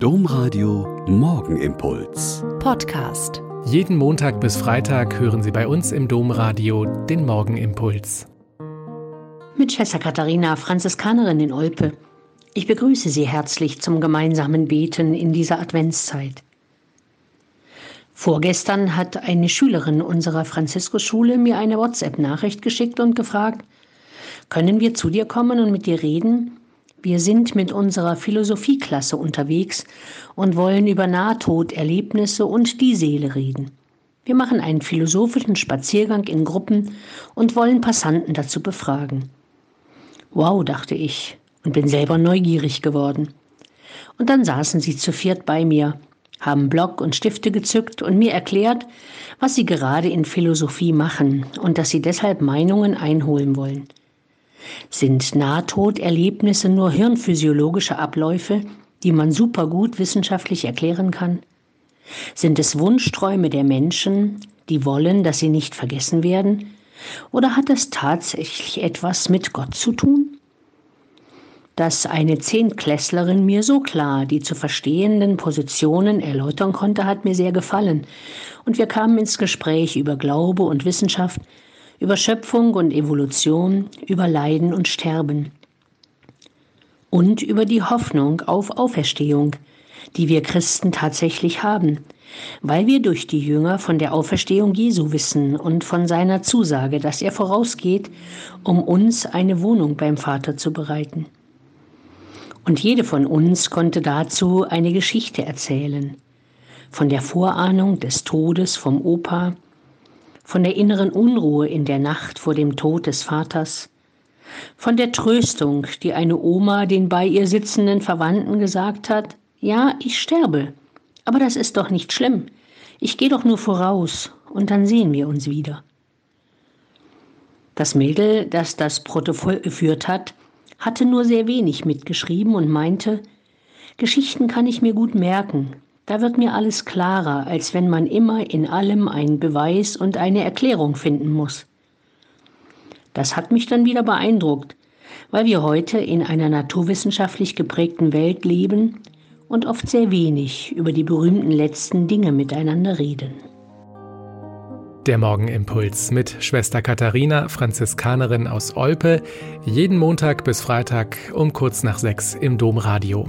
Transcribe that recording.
Domradio Morgenimpuls. Podcast. Jeden Montag bis Freitag hören Sie bei uns im Domradio den Morgenimpuls. Mit Schwester Katharina, Franziskanerin in Olpe. Ich begrüße Sie herzlich zum gemeinsamen Beten in dieser Adventszeit. Vorgestern hat eine Schülerin unserer Franziskusschule mir eine WhatsApp-Nachricht geschickt und gefragt, können wir zu dir kommen und mit dir reden? Wir sind mit unserer Philosophieklasse unterwegs und wollen über Nahtoderlebnisse und die Seele reden. Wir machen einen philosophischen Spaziergang in Gruppen und wollen Passanten dazu befragen. Wow, dachte ich und bin selber neugierig geworden. Und dann saßen sie zu viert bei mir, haben Block und Stifte gezückt und mir erklärt, was sie gerade in Philosophie machen und dass sie deshalb Meinungen einholen wollen. Sind Nahtoderlebnisse nur hirnphysiologische Abläufe, die man supergut wissenschaftlich erklären kann? Sind es Wunschträume der Menschen, die wollen, dass sie nicht vergessen werden? Oder hat es tatsächlich etwas mit Gott zu tun? Dass eine Zehntklässlerin mir so klar die zu verstehenden Positionen erläutern konnte, hat mir sehr gefallen. Und wir kamen ins Gespräch über Glaube und Wissenschaft, über Schöpfung und Evolution, über Leiden und Sterben und über die Hoffnung auf Auferstehung, die wir Christen tatsächlich haben, weil wir durch die Jünger von der Auferstehung Jesu wissen und von seiner Zusage, dass er vorausgeht, um uns eine Wohnung beim Vater zu bereiten. Und jede von uns konnte dazu eine Geschichte erzählen, von der Vorahnung des Todes vom Opa, von der inneren Unruhe in der Nacht vor dem Tod des Vaters, von der Tröstung, die eine Oma den bei ihr sitzenden Verwandten gesagt hat, ja, ich sterbe, aber das ist doch nicht schlimm, ich gehe doch nur voraus und dann sehen wir uns wieder. Das Mädel, das das Protokoll geführt hat, hatte nur sehr wenig mitgeschrieben und meinte, Geschichten kann ich mir gut merken, da wird mir alles klarer, als wenn man immer in allem einen Beweis und eine Erklärung finden muss. Das hat mich dann wieder beeindruckt, weil wir heute in einer naturwissenschaftlich geprägten Welt leben und oft sehr wenig über die berühmten letzten Dinge miteinander reden. Der Morgenimpuls mit Schwester Katharina, Franziskanerin aus Olpe, jeden Montag bis Freitag um kurz nach sechs im Domradio.